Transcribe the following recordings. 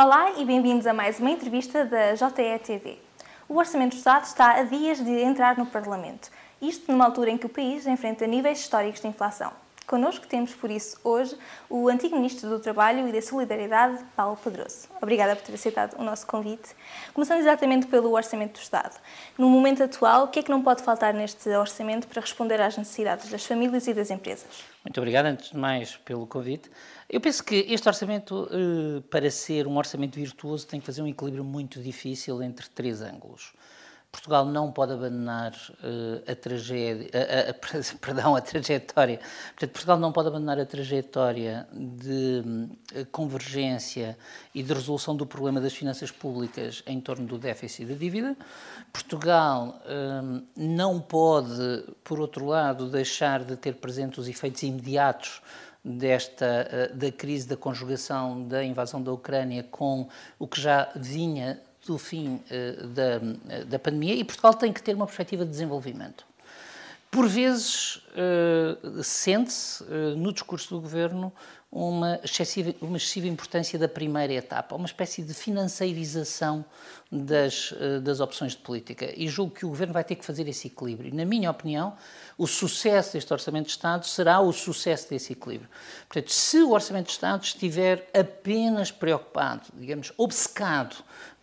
Olá e bem-vindos a mais uma entrevista da JETV. O Orçamento do Estado está a dias de entrar no Parlamento. Isto numa altura em que o país enfrenta níveis históricos de inflação. Connosco temos, por isso, hoje, o antigo Ministro do Trabalho e da Solidariedade, Paulo Pedroso. Obrigada por ter aceitado o nosso convite. Começando exatamente pelo Orçamento do Estado. No momento atual, o que é que não pode faltar neste orçamento para responder às necessidades das famílias e das empresas? Muito obrigado, antes de mais, pelo convite. Eu penso que este orçamento, eh, para ser um orçamento virtuoso, tem que fazer um equilíbrio muito difícil entre três ângulos. Portugal não pode abandonar uh, a tragédia, a, a, a, perdão, a trajetória. Portanto, Portugal não pode abandonar a trajetória de uh, convergência e de resolução do problema das finanças públicas em torno do déficit e da dívida. Portugal uh, não pode, por outro lado, deixar de ter presentes os efeitos imediatos desta da crise da conjugação da invasão da Ucrânia com o que já vinha do fim uh, da, da pandemia e Portugal tem que ter uma perspectiva de desenvolvimento. Por vezes, sente-se no discurso do governo uma excessiva, uma excessiva importância da primeira etapa, uma espécie de financeirização das, das opções de política. E julgo que o governo vai ter que fazer esse equilíbrio. Na minha opinião, o sucesso deste Orçamento de Estado será o sucesso desse equilíbrio. Portanto, se o Orçamento de Estado estiver apenas preocupado, digamos, obcecado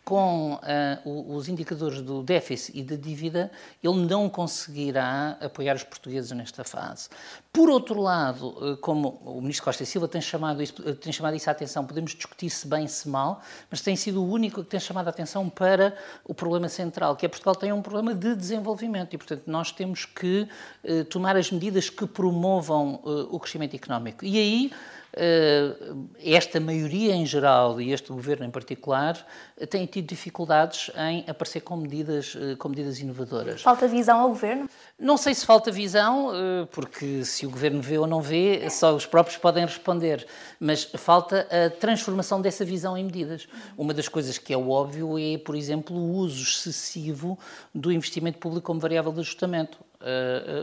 com uh, os indicadores do déficit e da dívida, ele não conseguirá apoiar os portugueses nesta fase. Por outro lado, uh, como o ministro Costa e Silva tem chamado, isso, uh, tem chamado isso a atenção, podemos discutir se bem, se mal, mas tem sido o único que tem chamado a atenção para o problema central, que é Portugal tem um problema de desenvolvimento e, portanto, nós temos que tomar as medidas que promovam o crescimento económico. E aí, eh, esta maioria em geral e este governo em particular têm tido dificuldades em aparecer com medidas, eh, com medidas inovadoras. Falta visão ao governo? Não sei se falta visão, eh, porque se o governo vê ou não vê, só os próprios podem responder, mas falta a transformação dessa visão em medidas. Uma das coisas que é óbvio é, por exemplo, o uso excessivo do investimento público como variável de ajustamento.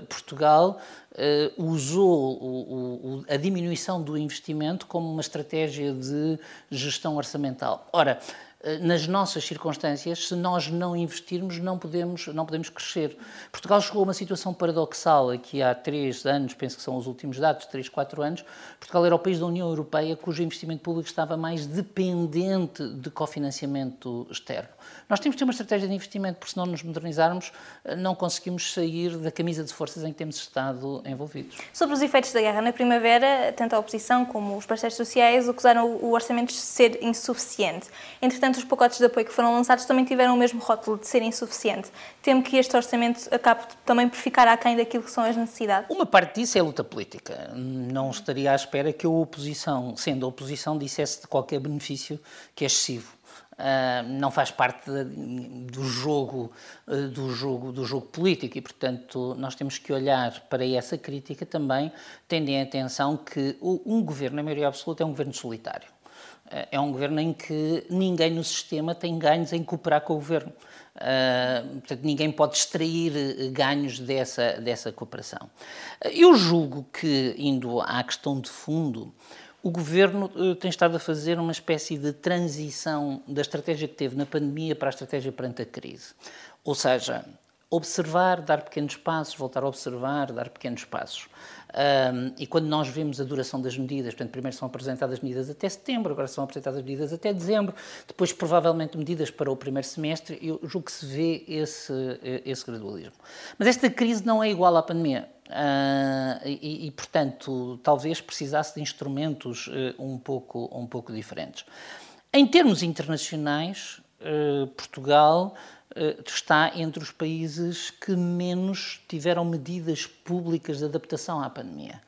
Portugal uh, usou o, o, a diminuição do investimento como uma estratégia de gestão orçamental. Ora, eh, nas nossas circunstâncias, se nós não investirmos, não podemos, não podemos crescer. Portugal chegou a uma situação paradoxal aqui há três anos, penso que são os últimos dados, três, quatro anos. Portugal era o país da União Europeia cujo investimento público estava mais dependente de cofinanciamento externo. Nós temos que ter uma estratégia de investimento, porque se não nos modernizarmos, eh, não conseguimos sair da camisa de forças em que temos estado envolvidos. Sobre os efeitos da guerra na primavera, tanto a oposição como os parceiros sociais acusaram o orçamento de ser insuficiente. Entretanto, Entretanto, os pacotes de apoio que foram lançados também tiveram o mesmo rótulo de ser insuficiente. Temo que este orçamento acabe também por ficar aquém daquilo que são as necessidades? Uma parte disso é luta política. Não estaria à espera que a oposição, sendo a oposição, dissesse de qualquer benefício que é excessivo. Uh, não faz parte do jogo uh, do jogo do jogo político e portanto nós temos que olhar para essa crítica também tendo em atenção que um governo na maioria absoluta é um governo solitário é um governo em que ninguém no sistema tem ganhos em cooperar com o governo. Portanto, ninguém pode extrair eh, ganhos dessa, dessa cooperação. Eu julgo que, indo à questão de fundo, o governo uh, tem estado a fazer uma espécie de transição da estratégia que teve na pandemia para a estratégia perante a crise. Ou seja, observar, dar pequenos passos, voltar a observar, dar pequenos passos. Um, e quando nós vemos a duração das medidas, portanto, primeiro são apresentadas medidas até setembro, agora são apresentadas medidas até dezembro, depois provavelmente medidas para o primeiro semestre, eu julgo que se vê esse, esse gradualismo. Mas esta crise não é igual à pandemia. Uh, e, e, portanto, talvez precisasse de instrumentos uh, um, pouco, um pouco diferentes. Em termos internacionais, uh, Portugal eh, está entre os países que menos tiveram medidas públicas de adaptação à pandemia.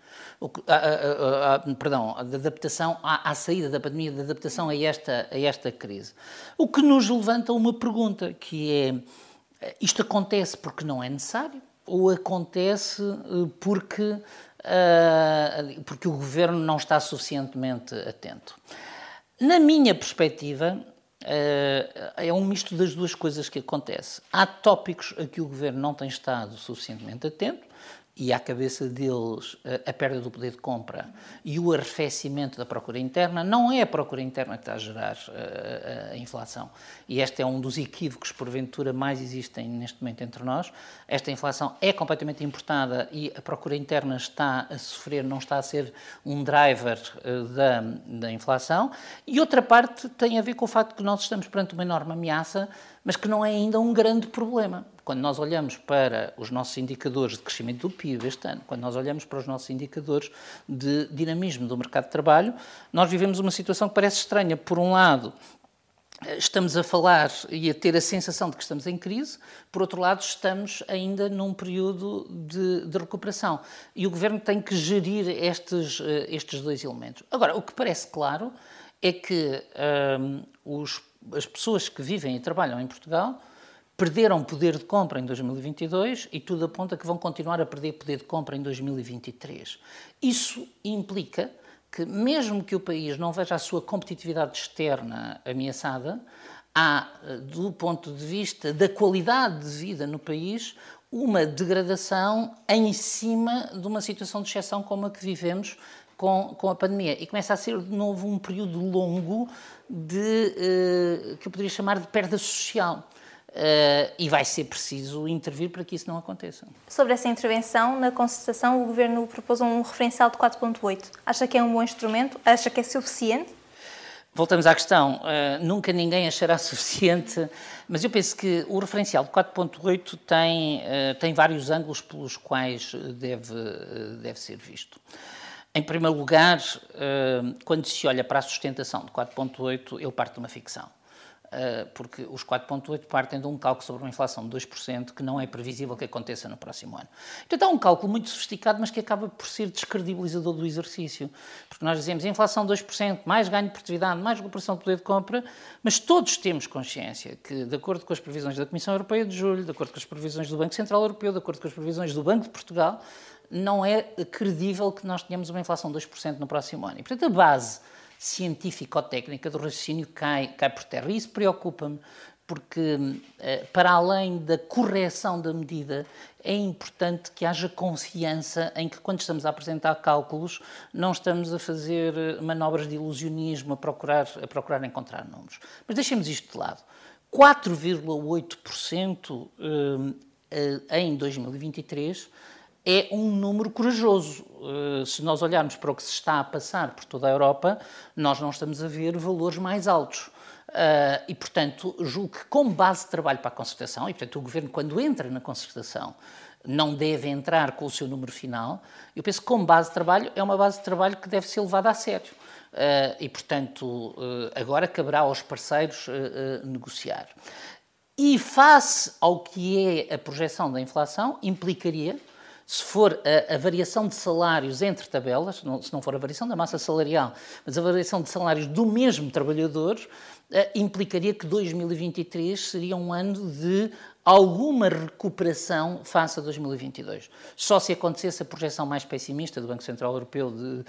A, a, a, perdão, de adaptação à, à, saída da pandemia, de adaptação a esta, a esta crise. O que nos levanta uma pergunta, que é, isto acontece porque não é necessário ou acontece eh, porque, porque o governo não está suficientemente atento? Na minha perspectiva, eh, é um misto das duas coisas que acontece. Há tópicos a que o governo não tem estado suficientemente atento, e à cabeça deles a perda do poder de compra e o arrefecimento da procura interna, não é a procura interna que está a gerar a, a, inflação. E este é um dos equívocos, porventura, mais existem neste momento entre nós. Esta inflação é completamente importada e a procura interna está a sofrer, não está a ser um driver da, da inflação. E outra parte tem a ver com o facto que nós estamos perante uma enorme ameaça, mas que não é ainda um grande problema quando nós olhamos para os nossos indicadores de crescimento do PIB este ano, quando nós olhamos para os nossos indicadores de dinamismo do mercado de trabalho, nós vivemos uma situação que parece estranha. Por um lado, estamos a falar e a ter a sensação de que estamos em crise, por outro lado, estamos ainda num período de, de recuperação. E o governo tem que gerir estes, eh, estes dois elementos. Agora, o que parece claro é que um, os, as pessoas que vivem e trabalham em Portugal perderam poder de compra em 2022 e tudo aponta que vão continuar a perder poder de compra em 2023. Isso implica que, mesmo que o país não veja a sua competitividade externa ameaçada, há, do ponto de vista da qualidade de vida no país, uma degradação em cima de uma situação de exceção como a que vivemos com, com a pandemia. E começa a ser, de novo, um período longo de, eh, que eu poderia chamar de perda social. Uh, e vai ser preciso intervir para que isso não aconteça. Sobre essa intervenção, na concertação, o Governo propôs um referencial de 4.8. Acha que é um bom instrumento? Acha que é suficiente? Voltamos à questão. Uh, nunca ninguém achará suficiente, mas eu penso que o referencial de 4.8 tem, uh, tem vários ângulos pelos quais deve, deve ser visto. Em primeiro lugar, quando se olha para a sustentação de 4.8, ele parte de uma ficção. Eh, porque os 4,8 partem de um cálculo sobre uma inflação de 2% que não é previsível que aconteça no próximo ano. Então é um cálculo muito sofisticado, mas que acaba por ser descredibilizador do exercício. Porque nós dizemos inflação 2%, mais ganho de produtividade, mais recuperação do poder de compra, mas todos temos consciência que, de acordo com as previsões da Comissão Europeia de Julho, de acordo com as previsões do Banco Central Europeu, de acordo com as previsões do Banco de Portugal, não é credível que nós tenhamos uma inflação de 2% no próximo ano. E, portanto, a base científico-técnica do raciocínio cai, cai por terra. E isso preocupa-me, porque, eh, para além da correção da medida, é importante que haja confiança em que, quando estamos a apresentar cálculos, não estamos a fazer eh, manobras de ilusionismo, a procurar, a procurar encontrar números. Mas deixemos isto de lado. 4,8% eh, em 2023 é um número corajoso. Eh, se nós olharmos para o que se está a passar por toda a Europa, nós não estamos a ver valores mais altos. Uh, e, portanto, julgo que, como base de trabalho para a concertação, e, portanto, o Governo, quando entra na concertação, não deve entrar com o seu número final, eu penso que, como base de trabalho, é uma base de trabalho que deve ser levada a sério. Uh, e, portanto, uh, agora caberá aos parceiros negociar. E, face ao que é a projeção da inflação, implicaria se for a, a, variação de salários entre tabelas, não, se não for a variação da massa salarial, mas a variação de salários do mesmo trabalhador, uh, implicaria que 2023 seria um ano de alguma recuperação face a 2022. Só se acontecesse a projeção mais pessimista do Banco Central Europeu de,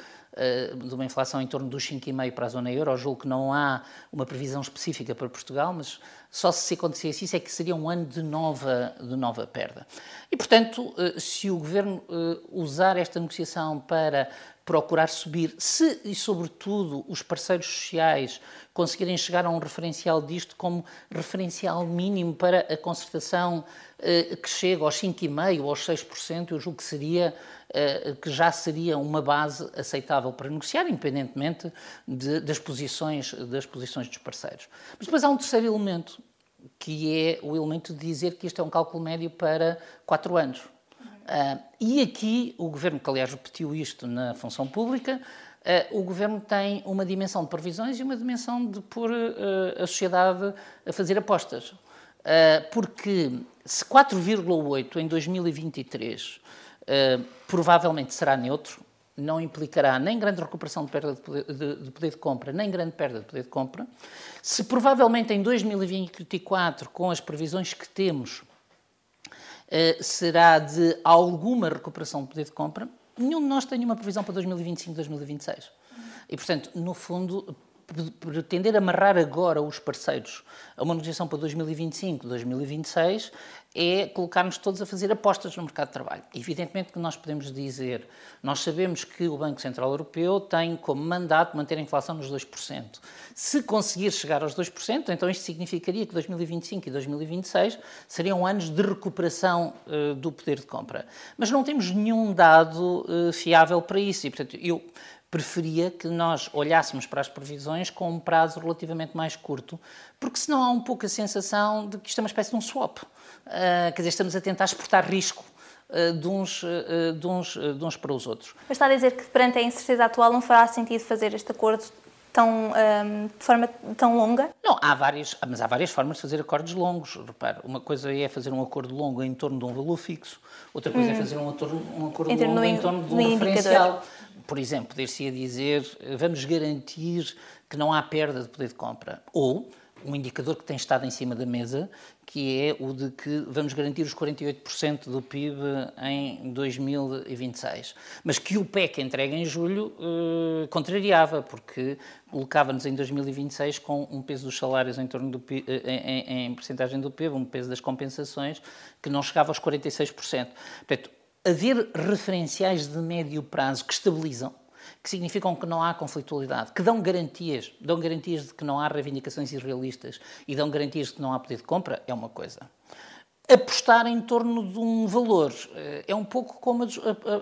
de uma inflação em torno dos 5,5% para a zona euro, julgo que não há uma previsão específica para Portugal, mas só se acontecesse isso é que seria um ano de nova, de nova perda. E, portanto, eh, se o Governo eh, usar esta negociação para procurar subir, se e sobretudo os parceiros sociais conseguirem chegar a um referencial disto como referencial mínimo para a concertação eh, que chega aos 5,5% ou aos 6%, eu julgo que seria eh, que já seria uma base aceitável para negociar, independentemente de, das, posições, das posições dos parceiros. Mas depois há um terceiro elemento, que é o elemento de dizer que isto é um cálculo médio para quatro anos. Uh, e aqui o governo, que aliás repetiu isto na função pública, uh, o governo tem uma dimensão de previsões e uma dimensão de pôr uh, a sociedade a fazer apostas. Porque se 4,8 em 2023 provavelmente será neutro, não implicará nem grande recuperação de perda de poder, de, de poder, de compra, nem grande perda de poder de compra. Se provavelmente em 2024, com as previsões que temos, eh, será de alguma recuperação de poder de compra. Nenhum de nós tem uma previsão para 2025, 2026. E, portanto, no fundo, pretender amarrar agora os parceiros a uma negociação para 2025, 2026, é colocar-nos todos a fazer apostas no mercado de trabalho. Evidentemente que nós podemos dizer, nós sabemos que o Banco Central Europeu tem como mandato manter a inflação nos 2%. Se conseguir chegar aos 2%, então isto significaria que 2025 e 2026 seriam anos de recuperação uh, do poder de compra. Mas não temos nenhum dado uh, fiável para isso e, portanto, eu preferia que nós olhássemos para as previsões com um prazo relativamente mais curto, porque senão há um pouco a sensação de que isto é uma espécie de um swap. Uh, quer dizer, estamos a tentar exportar risco uh, de, uns, uh, de, uns, de uns para os outros. Mas está a dizer que perante a incerteza atual não fará sentido fazer este acordo tão, um, de forma tão longa? Não, há várias, mas há várias formas de fazer acordos longos. Repare, uma coisa é fazer um acordo longo em torno de um valor fixo, outra coisa é hum. é fazer um, acordo, um acordo longo no, em torno de um referencial. Por exemplo, poder-se dizer, vamos garantir que não há perda de poder de compra. Ou um indicador que tem estado em cima da mesa, que é o de que vamos garantir os 48% do PIB em 2026. Mas que o PEC entregue em julho eh, contrariava, porque colocava-nos em 2026 com um peso dos salários em torno do PIB, eh, em, em, em percentagem do PIB, um peso das compensações, que não chegava aos 46%. Portanto, haver referenciais de médio prazo que estabilizam que significam que não há conflitualidade, que dão garantias, dão garantias de que não há reivindicações irrealistas e dão garantias de que não há poder de compra, é uma coisa. Apostar em torno de um valor eh, é um pouco como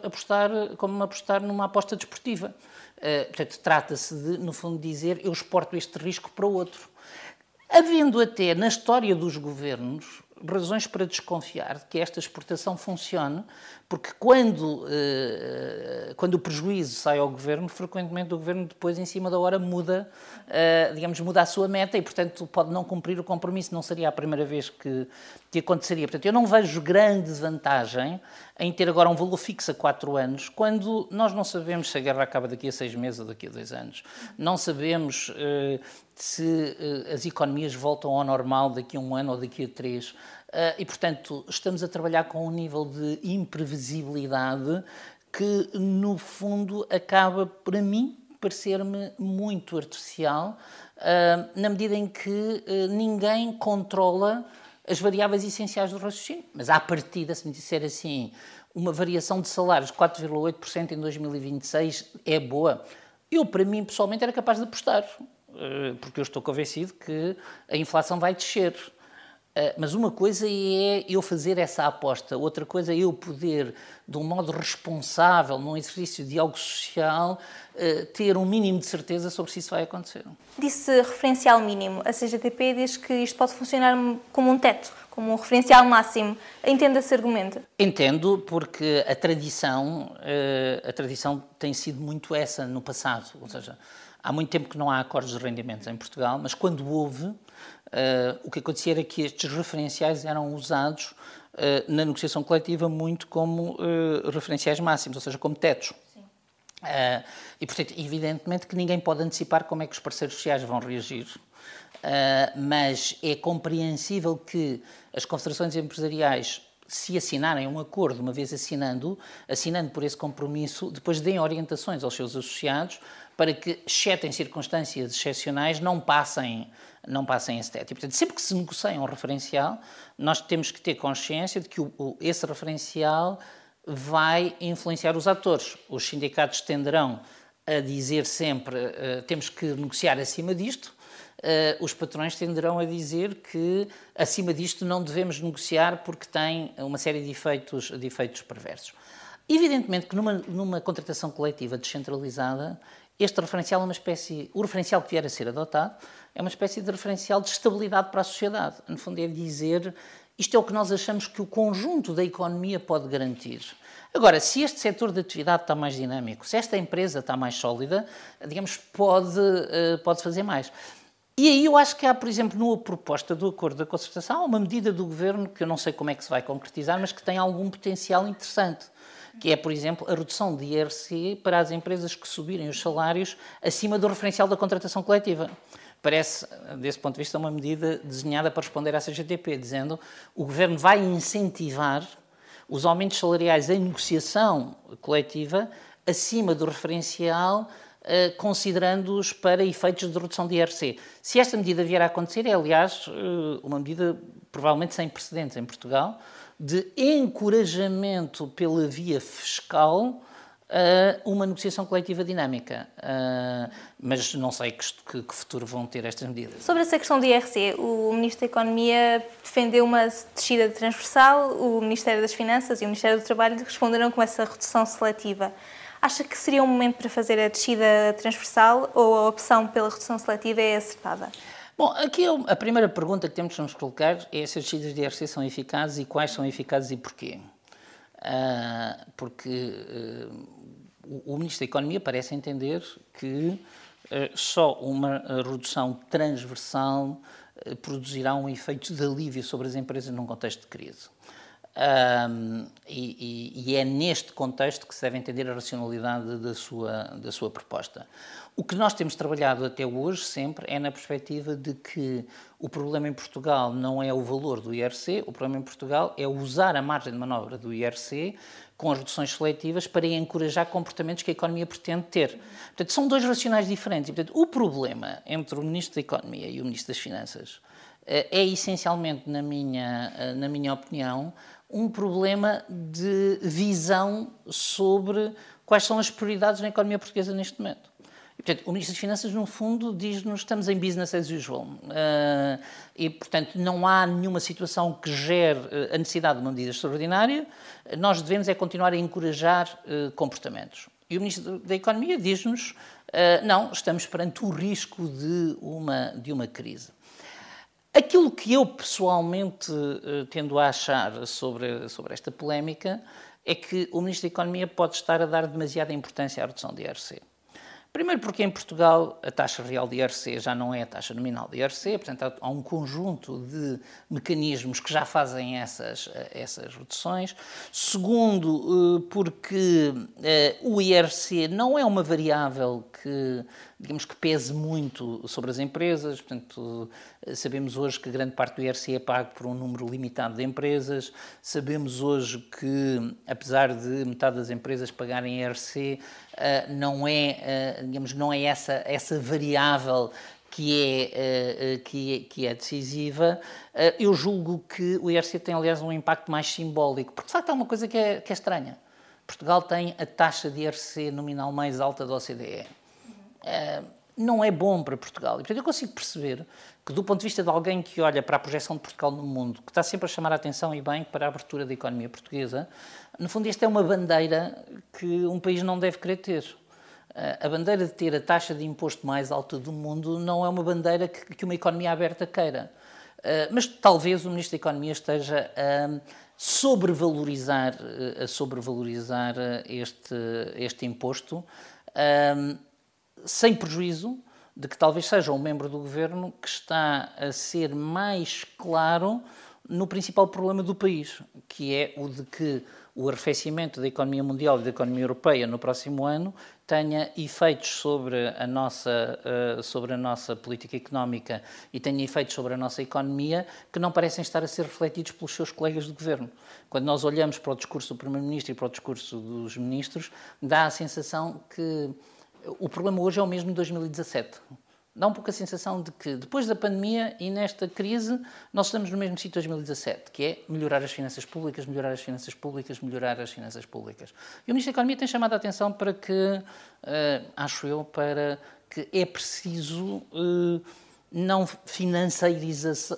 apostar, como apostar numa aposta desportiva. Eh, portanto, trata-se de, no fundo, dizer eu exporto este risco para outro. Havendo até na história dos governos razões para desconfiar de que esta exportação funcione, porque quando, eh, quando o prejuízo sai ao governo, frequentemente o governo depois, em cima da hora, muda, eh, digamos, muda a sua meta e, portanto, pode não cumprir o compromisso. Não seria a primeira vez que, que aconteceria. Portanto, eu não vejo grande vantagem em ter agora um valor fixo a quatro anos, quando nós não sabemos se a guerra acaba daqui a seis meses ou daqui a dois anos. Não sabemos uh, se as economias voltam ao normal daqui a um ano ou daqui a três. Uh, e, portanto, estamos a trabalhar com um nível de imprevisibilidade que, no fundo, acaba, para mim, parecer-me muito artificial, na medida em que ninguém controla as variáveis essenciais do raciocínio. Mas à partida, se me disser assim, uma variação de salários de 4,8% em 2026 é boa, eu, para mim, pessoalmente, era capaz de apostar, eh, porque eu estou convencido que a inflação vai descer. Eh, mas uma coisa é eu fazer essa aposta, outra coisa é eu poder, de um modo responsável, num exercício de algo social, eh, ter um mínimo de certeza sobre se isso vai acontecer. Disse referencial mínimo. A CGTP diz que isto pode funcionar como um teto, como um referencial máximo. Entende esse argumento? Entendo, porque a tradição, eh, a tradição tem sido muito essa no passado. Ou seja, há muito tempo que não há acordos de rendimentos em Portugal, mas quando houve, Uh, o que acontecia era que estes referenciais eram usados uh, na negociação coletiva muito como uh, referenciais máximos, ou seja, como tetos. e, portanto, evidentemente que ninguém pode antecipar como é que os parceiros sociais vão reagir, mas é compreensível que as confederações empresariais se assinarem um acordo, uma vez assinando, assinando por esse compromisso, depois deem orientações aos seus associados para que, exceto em circunstâncias excepcionais, não passem, não passem esse teto. E, portanto, sempre que se negocia um referencial, nós temos que ter consciência de que o, o, esse referencial vai influenciar os atores. Os sindicatos tenderão a dizer sempre uh, temos que negociar acima disto, os patrões tenderão a dizer que acima disto não devemos negociar porque tem uma série de efeitos, de efeitos perversos. Evidentemente que numa, numa contratação coletiva descentralizada, este referencial é uma espécie, o referencial que vier a ser adotado, é uma espécie de referencial de estabilidade para a sociedade. No fundo, é dizer isto é o que nós achamos que o conjunto da economia pode garantir. Agora, se este setor de atividade está mais dinâmico, se esta empresa está mais sólida, digamos, pode, eh, pode fazer mais. E aí eu acho que há, por exemplo, numa proposta do acordo da concertação, uma medida do governo que eu não sei como é que se vai concretizar, mas que tem algum potencial interessante, que é, por exemplo, a redução de IRC para as empresas que subirem os salários acima do referencial da contratação coletiva. Parece, desse ponto de vista, uma medida desenhada para responder à CGTP, dizendo o governo vai incentivar os aumentos salariais em negociação coletiva acima do referencial considerando-os para efeitos de redução de IRC. Se esta medida vier a acontecer, é, aliás, uh, uma medida provavelmente sem precedentes em Portugal, de encorajamento pela via fiscal uma negociação coletiva dinâmica. Uh, mas não sei que, que, futuro vão ter estas medidas. Sobre essa questão do IRC, o Ministro da Economia defendeu uma descida transversal, o Ministério das Finanças e o Ministério do Trabalho responderam com essa redução seletiva. Acha que seria um momento para fazer a descida transversal ou a opção pela redução seletiva é acertada? Bom, aqui a primeira pergunta que temos que nos colocar é se as descidas de IRC são eficazes e quais são eficazes e porquê. Uh, porque uh, o, o, Ministro da Economia parece entender que uh, só uma redução transversal produzirá um efeito de alívio sobre as empresas num contexto de crise. Um, e, e, é neste contexto que se deve entender a racionalidade da sua, da sua proposta. O que nós temos trabalhado até hoje, sempre, é na perspectiva de que o problema em Portugal não é o valor do IRC, o problema em Portugal é usar a margem de manobra do IRC com as reduções seletivas para encorajar comportamentos que a economia pretende ter. Portanto, são dois racionais diferentes. E, portanto, o problema entre o Ministro da Economia e o Ministro das Finanças eh, é essencialmente, na minha, eh, na minha opinião, um problema de visão sobre quais são as prioridades na economia portuguesa neste momento. E, portanto, o Ministro das Finanças, no fundo, diz-nos estamos em business as usual. Uh, e, portanto, não há nenhuma situação que gere a necessidade de uma medida extraordinária. Nós devemos é continuar a encorajar uh, comportamentos. E o Ministro da Economia diz-nos, uh, não, estamos perante o risco de uma, de uma crise. Aquilo que eu pessoalmente uh, tendo a achar sobre, sobre esta polémica é que o Ministro da Economia pode estar a dar demasiada importância à redução de IRC. Primeiro porque em Portugal a taxa real de IRC já não é a taxa nominal de IRC, portanto há um conjunto de mecanismos que já fazem essas, essas reduções. Segundo, eh, porque eh, o IRC não é uma variável que digamos que pese muito sobre as empresas, portanto, sabemos hoje que grande parte do IRC é pago por um número limitado de empresas, sabemos hoje que, apesar de metade das empresas pagarem IRC, eh, não é, eh, digamos, não é essa, essa variável que é, eh, que é, que é decisiva, eu julgo que o IRC tem, aliás, um impacto mais simbólico, porque, de facto, há uma coisa que é, que é estranha. Portugal tem a taxa de IRC nominal mais alta da OCDE. Não é bom para Portugal. E, portanto, eu consigo perceber que, do ponto de vista de alguém que olha para a projeção de Portugal no mundo, que está sempre a chamar a atenção e bem para a abertura da economia portuguesa, no fundo, esta é uma bandeira que um país não deve querer ter. Eh, a bandeira de ter a taxa de imposto mais alta do mundo não é uma bandeira que, uma economia aberta queira. Eh, mas talvez o Ministro da Economia esteja a sobrevalorizar, a sobrevalorizar este, este imposto sem prejuízo de que talvez seja um membro do governo que está a ser mais claro no principal problema do país, que é o de que o arrefecimento da economia mundial e da economia europeia no próximo ano tenha efeitos sobre a nossa, uh, sobre a nossa política económica e tenha efeitos sobre a nossa economia que não parecem estar a ser refletidos pelos seus colegas de governo. Quando nós olhamos para o discurso do Primeiro-Ministro e para o discurso dos ministros, dá a sensação que o problema hoje é o mesmo de 2017. Dá um pouco a sensação de que depois da pandemia e nesta crise nós estamos no mesmo sítio de 2017, que é melhorar as finanças públicas, melhorar as finanças públicas, melhorar as finanças públicas. E o Ministro da Economia tem chamado a atenção para que, uh, acho eu, para que é preciso uh, não,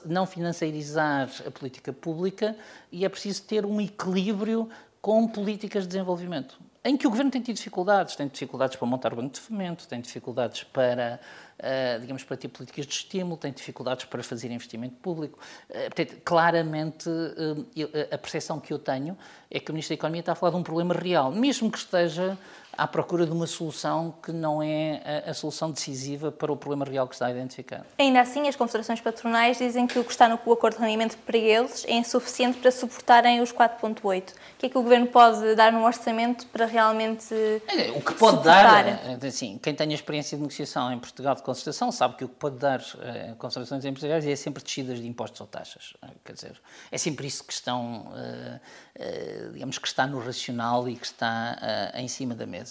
não financeirizar a política pública e é preciso ter um equilíbrio com políticas de desenvolvimento em que o governo tem tido dificuldades, tem dificuldades para montar o banco de fomento, tem dificuldades para, uh, digamos, para ter políticas de estímulo, tem dificuldades para fazer investimento público. Uh, portanto, claramente, uh, a percepção que eu tenho é que o Ministro da Economia está a falar de um problema real, mesmo que esteja à procura de uma solução que não é a, a, solução decisiva para o problema real que está identificado. Ainda assim, as confederações patronais dizem que o que está no acordo de rendimento para eles é insuficiente para suportarem os 4,8. O que é que o Governo pode dar no orçamento para realmente é, O que pode suportar? dar, é, assim, quem tem a experiência de negociação em Portugal de concertação sabe que o que pode dar eh, concertações empresariais é sempre descidas de impostos ou taxas. Quer dizer, é sempre isso que estão, uh, uh, digamos, que está no racional e que está uh, em cima da mesa.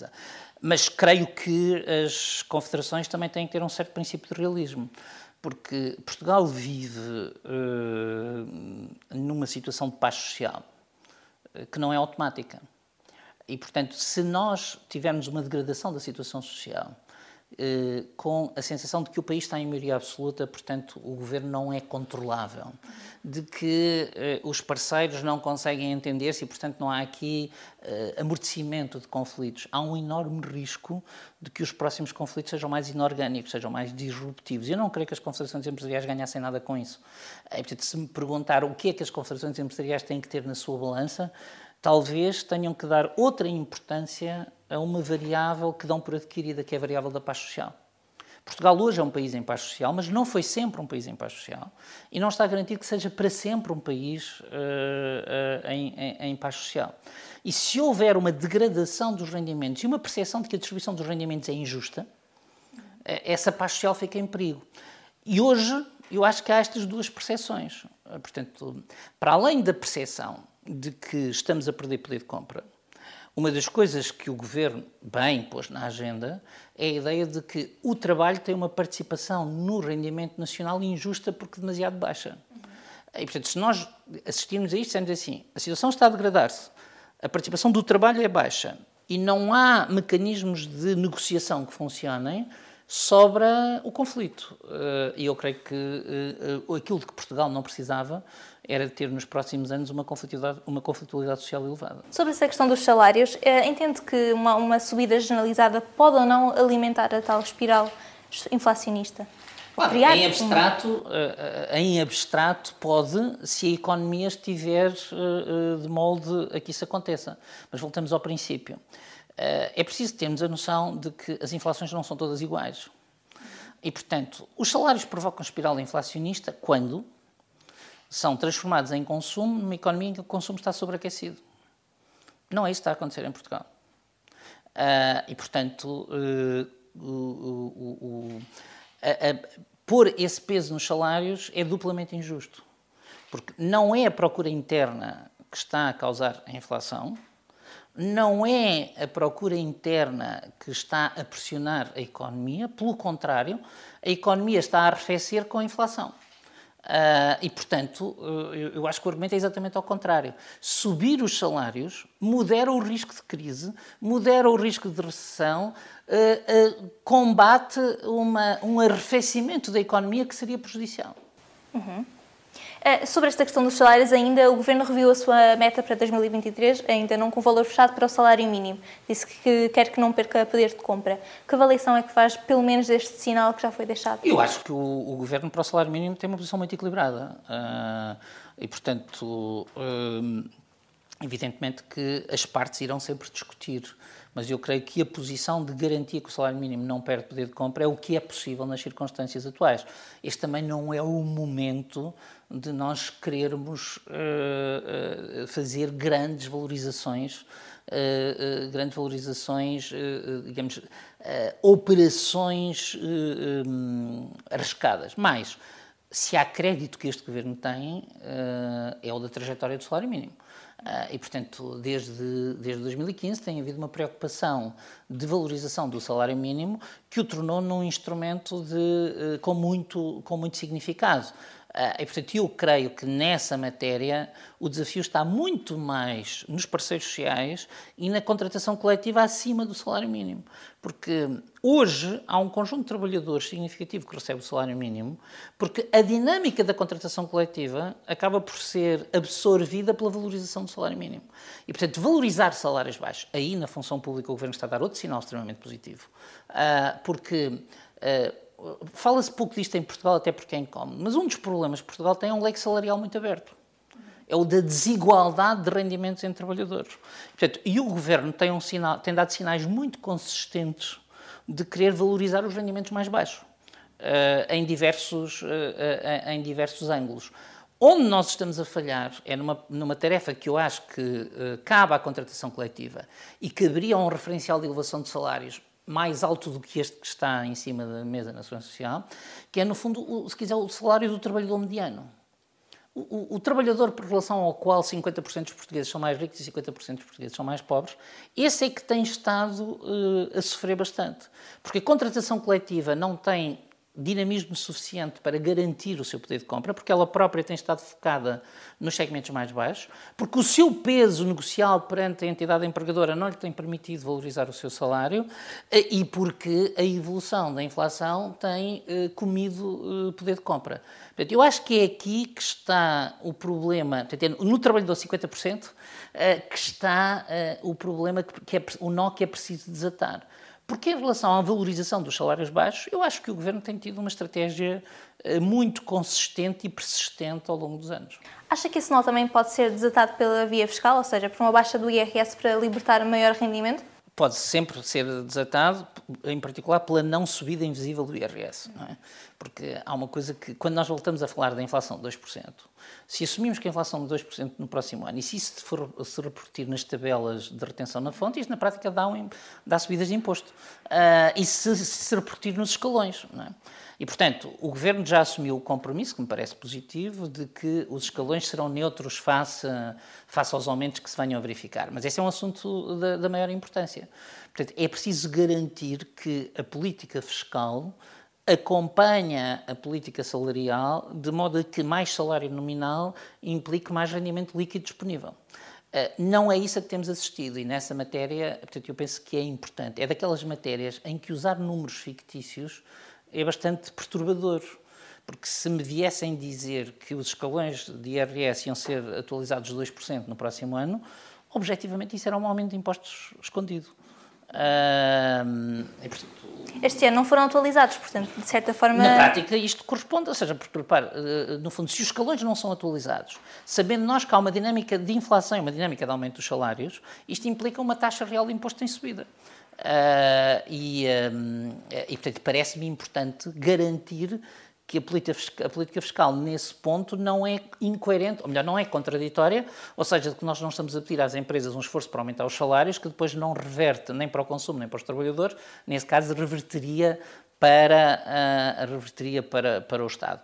Mas creio que as confederações também têm que ter um certo princípio de realismo, porque Portugal vive uh, numa situação de paz social uh, que não é automática. E, portanto, se nós tivermos uma degradação da situação social, uh, com a sensação de que o país está em maioria absoluta, portanto, o governo não é controlável, de que uh, os parceiros não conseguem entender-se e, portanto, não há aqui uh, amortecimento de conflitos. Há um enorme risco de que os próximos conflitos sejam mais inorgânicos, sejam mais disruptivos. Eu não creio que as confederações empresariais ganhassem nada com isso. É, portanto, se me perguntar o que é que as confederações empresariais têm que ter na sua balança, talvez tenham que dar outra importância a uma variável que dão por adquirida, que é a variável da paz social. Portugal hoje é um país em paz social, mas não foi sempre um país em paz social e não está garantido que seja para sempre um país uh, uh, em, em, em, paz social. E se houver uma degradação dos rendimentos e uma percepção de que a distribuição dos rendimentos é injusta, uh, essa paz social fica em perigo. E hoje eu acho que há estas duas percepções. Portanto, para além da percepção de que estamos a perder poder de compra, uma das coisas que o governo bem pôs na agenda é a ideia de que o trabalho tem uma participação no rendimento nacional injusta porque demasiado baixa. E, portanto, se nós assistirmos a isto, dizemos assim: a situação está a degradar-se, a participação do trabalho é baixa e não há mecanismos de negociação que funcionem, sobra o conflito. Eh, e eu creio que eh, eh, aquilo de que Portugal não precisava era ter nos próximos anos uma conflitualidade, uma conflitualidade social elevada. Sobre essa questão dos salários, entende que uma, uma subida generalizada pode ou não alimentar a tal espiral inflacionista? Claro, em abstrato, em abstrato pode, se a economia estiver de molde a que isso aconteça. Mas voltamos ao princípio. É preciso termos a noção de que as inflações não são todas iguais. E, portanto, os salários provocam espiral inflacionista quando são transformados em consumo numa economia em que o consumo está sobreaquecido. Não é isso que está a acontecer em Portugal. Uh, e, portanto, a, pôr esse peso nos salários é duplamente injusto. Porque não é a procura interna que está a causar a inflação, não é a procura interna que está a pressionar a economia, pelo contrário, a economia está a arrefecer com a inflação. Uh, e, portanto, uh, eu acho que o argumento é exatamente ao contrário. Subir os salários modera o risco de crise, modera o risco de recessão, uh, combate uma, um arrefecimento da economia que seria prejudicial. Uhum. Eh, sobre esta questão dos salários, ainda o Governo reviu a sua meta para 2023, ainda não com valor fechado para o salário mínimo. Disse que quer que não perca poder de compra. Que avaliação é que faz, pelo menos, deste sinal que já foi deixado? Eu acho que o, o Governo para o salário mínimo tem uma posição muito equilibrada. Uh, e, portanto, uh, evidentemente que as partes irão sempre discutir mas eu creio que a posição de garantia que o salário mínimo não perde poder de compra é o que é possível nas circunstâncias atuais. Este também não é o momento de nós querermos uh, uh, fazer grandes valorizações, uh, grandes valorizações, digamos, operações um, arriscadas. Mas, se há crédito que este governo tem, é o da trajetória do salário mínimo. Uh, e, portanto, desde, desde 2015 tem havido uma preocupação de valorização do salário mínimo que o tornou num instrumento de, uh, com, muito, com muito significado. Uh, e, portanto, eu creio que nessa matéria o desafio está muito mais nos parceiros sociais e na contratação coletiva acima do salário mínimo. Porque hoje há um conjunto de trabalhadores significativo que recebe o salário mínimo, porque a dinâmica da contratação coletiva acaba por ser absorvida pela valorização do salário mínimo. E, portanto, valorizar salários baixos, aí na função pública o Governo está a dar outro sinal extremamente positivo. Uh, porque. Fala-se pouco disto em Portugal, até porque é incómodo, mas um dos problemas que Portugal tem é um leque salarial muito aberto. É o da desigualdade de rendimentos entre trabalhadores. Portanto, e o governo tem, um sinal, tem dado sinais muito consistentes de querer valorizar os rendimentos mais baixos, uh, em, diversos, uh, uh, em diversos ângulos. Onde nós estamos a falhar é numa, numa tarefa que eu acho que cabe à contratação coletiva e caberia a um referencial de elevação de salários mais alto do que este que está em cima da mesa na Segurança Social, que é, no fundo, o, se quiser, o salário do trabalhador mediano. o, o, trabalhador por relação ao qual 50% dos portugueses são mais ricos e 50% dos portugueses são mais pobres, esse é que tem estado uh, a sofrer bastante. Porque a contratação coletiva não tem dinamismo suficiente para garantir o seu poder de compra, porque ela própria tem estado focada nos segmentos mais baixos, porque o seu peso negocial perante a entidade empregadora não lhe tem permitido valorizar o seu salário eh, e porque a evolução da inflação tem eh, comido poder de compra. Portanto, eu acho que é aqui que está o problema, no trabalhador 50%, eh, que está eh, o problema, que é o nó que é preciso desatar. Porque em relação à valorização dos salários baixos, eu acho que o Governo tem tido uma estratégia eh, muito consistente e persistente ao longo dos anos. Acha que esse nó também pode ser desatado pela via fiscal, ou seja, por uma baixa do IRS para libertar maior rendimento? Pode sempre ser desatado, em particular pela não subida invisível do IRS. É? Porque há uma coisa que, quando nós voltamos a falar da inflação de 2%, se assumimos que a inflação de 2% no próximo ano, e se isso for se repercutir nas tabelas de retenção na fonte, isto na prática dá, um, dá subidas de imposto. Uh, e se, se repercutir nos escalões. Não é? E, portanto, o Governo já assumiu o compromisso, que me parece positivo, de que os escalões serão neutros face, face aos aumentos que se venham a verificar. Mas esse é um assunto da, da maior importância. Portanto, é preciso garantir que a política fiscal acompanha a política salarial de modo a que mais salário nominal implique mais rendimento líquido disponível. Eh, não é isso a que temos assistido e nessa matéria, portanto, eu penso que é importante. É daquelas matérias em que usar números fictícios é bastante perturbador. Porque se me viessem dizer que os escalões de IRS iam ser atualizados 2% no próximo ano, objetivamente isso era um aumento de impostos escondido. E, portanto, este ano não foram atualizados, portanto, de certa forma. Na prática, isto corresponde, ou seja, porque, repare, eh, no fundo, se os escalões não são atualizados, sabendo nós que há uma dinâmica de inflação uma dinâmica de aumento dos salários, isto implica uma taxa real de imposto em subida. Uh, e, um, e, portanto, parece-me importante garantir que a política, fiscal, a política, fiscal, nesse ponto, não é incoerente, ou melhor, não é contraditória, ou seja, que nós não estamos a pedir às empresas um esforço para aumentar os salários, que depois não reverte nem para o consumo, nem para os trabalhadores, nesse caso, reverteria para, uh, reverteria para, para o Estado.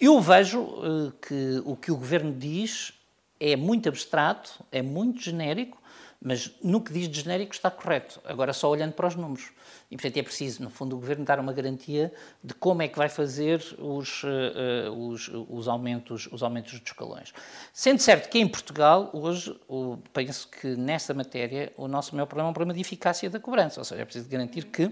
Eu vejo uh, que o que o Governo diz é muito abstrato, é muito genérico, mas no que diz de genérico está correto, agora só olhando para os números. E, portanto, é preciso, no fundo, o Governo dar uma garantia de como é que vai fazer os, uh, os, os, aumentos, os aumentos dos escalões. Sendo certo que em Portugal, hoje, o, penso que nessa matéria, o nosso maior problema é um problema de eficácia da cobrança, ou seja, é preciso garantir que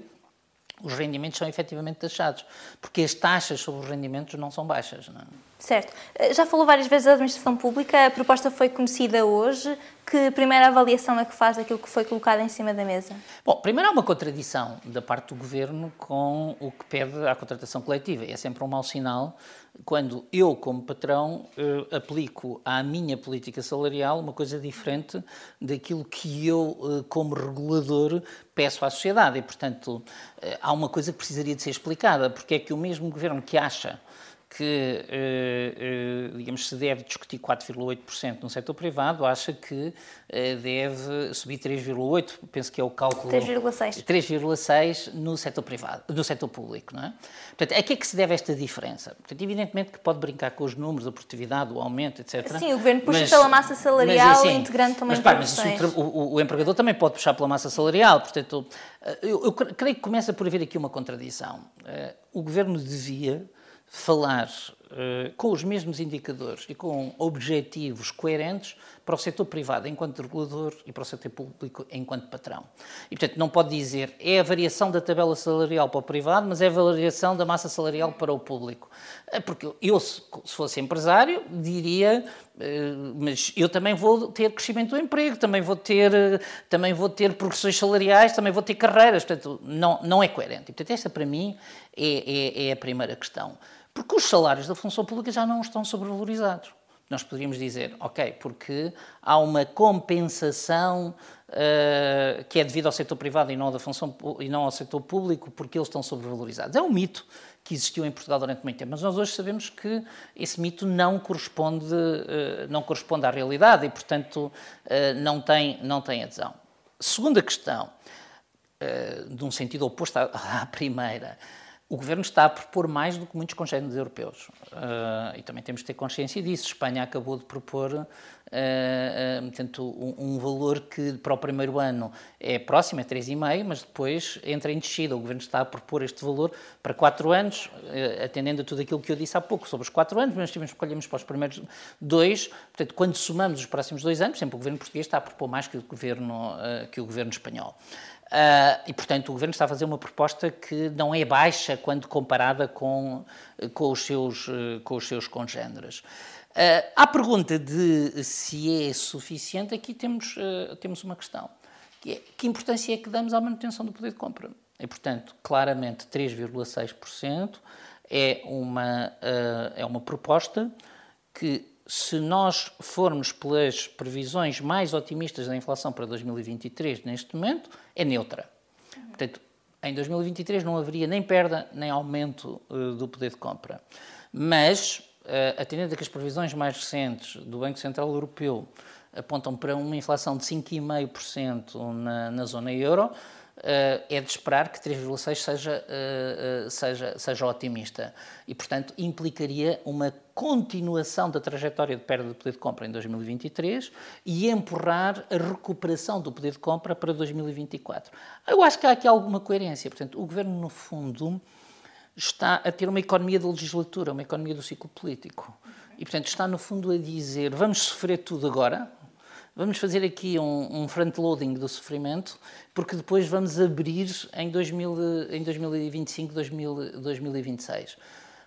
os rendimentos são efetivamente taxados, porque as taxas sobre os rendimentos não são baixas. Não é? Certo. Eh, já falou várias vezes da administração pública, a proposta foi conhecida hoje. Que primeira avaliação é que faz daquilo que foi colocado em cima da mesa? Bom, primeiro há uma contradição da parte do governo com o que pede à contratação coletiva. É sempre um mau sinal quando eu, como patrão, eh, aplico à minha política salarial uma coisa diferente daquilo que eu, eh, como regulador, peço à sociedade. E, portanto, há uma coisa que precisaria de ser explicada, porque é que o mesmo governo que acha que, eh, eh, digamos, se deve discutir 4,8% no setor privado, acha que eh, deve subir 3,8%, penso que é o cálculo... 3,6%. 3,6% no setor privado, no setor público, não é? Portanto, a que é que se deve esta diferença? Portanto, evidentemente que pode brincar com os números, a produtividade, o aumento, etc. Sim, o Governo puxa mas, pela massa salarial, mas, assim, integrando também mas, pá, mas o, o, o, empregador também pode puxar pela massa salarial, portanto, eu, eu creio que começa por haver aqui uma contradição. O Governo devia falar uh, com os mesmos indicadores e com objetivos coerentes para o setor privado enquanto regulador e para o setor público enquanto patrão. E, portanto, não pode dizer é a variação da tabela salarial para o privado, mas é a variação da massa salarial para o público. Eh, porque eu, se fosse empresário, diria uh, mas eu também vou ter crescimento do emprego, também vou ter, também vou ter progressões salariais, também vou ter carreiras. Portanto, não, não é coerente. E, portanto, esta para mim é, é, é a primeira questão. Porque os salários da função pública já não estão sobrevalorizados. Nós poderíamos dizer, ok, porque há uma compensação uh, que é devido ao setor privado e não, da função, e não ao setor público, porque eles estão sobrevalorizados. É um mito que existiu em Portugal durante muito tempo, mas nós hoje sabemos que esse mito não corresponde, uh, não corresponde à realidade e, portanto, uh, não, tem, não tem adesão. Segunda questão, de um sentido oposto à, à primeira, o governo está a propor mais do que muitos congêneres europeus. Uh, e também temos de ter consciência disso. Espanha acabou de propor uh, uh, portanto, um, valor que para o primeiro ano é próximo, é 3,5, mas depois entra em descida. O governo está a propor este valor para 4 anos, atendendo a tudo aquilo que eu disse há pouco sobre os 4 anos, mas tivemos escolhemos para os primeiros dois. Portanto, quando somamos os próximos dois anos, sempre o governo português está a propor mais que o governo, que o governo espanhol. Uh, e, portanto, o Governo está a fazer uma proposta que não é baixa quando comparada com, com, os, seus, com os seus congêneres. Uh, à pergunta de se é suficiente, aqui temos, uh, temos uma questão. Que, é, que importância é que damos à manutenção do poder de compra? E, portanto, claramente 3,6% é uma, uh, é uma proposta que se nós formos pelas previsões mais otimistas da inflação para 2023 neste momento, é neutra. Portanto, em 2023 não haveria nem perda nem aumento do poder de compra. Mas, atendendo a que as previsões mais recentes do Banco Central Europeu apontam para uma inflação de 5,5% na, na zona euro, Uh, é de esperar que 3,6 seja, uh, seja, seja otimista. E, portanto, implicaria uma continuação da trajetória de perda de poder de compra em 2023 e empurrar a recuperação do poder de compra para 2024. Eu acho que há aqui alguma coerência. Portanto, o Governo, no fundo, está a ter uma economia da legislatura, uma economia do ciclo político. E, portanto, está, no fundo, a dizer vamos sofrer tudo agora, vamos fazer aqui um, um front-loading do sofrimento, porque depois vamos abrir em, 2000, em 2025, 2000, 2026.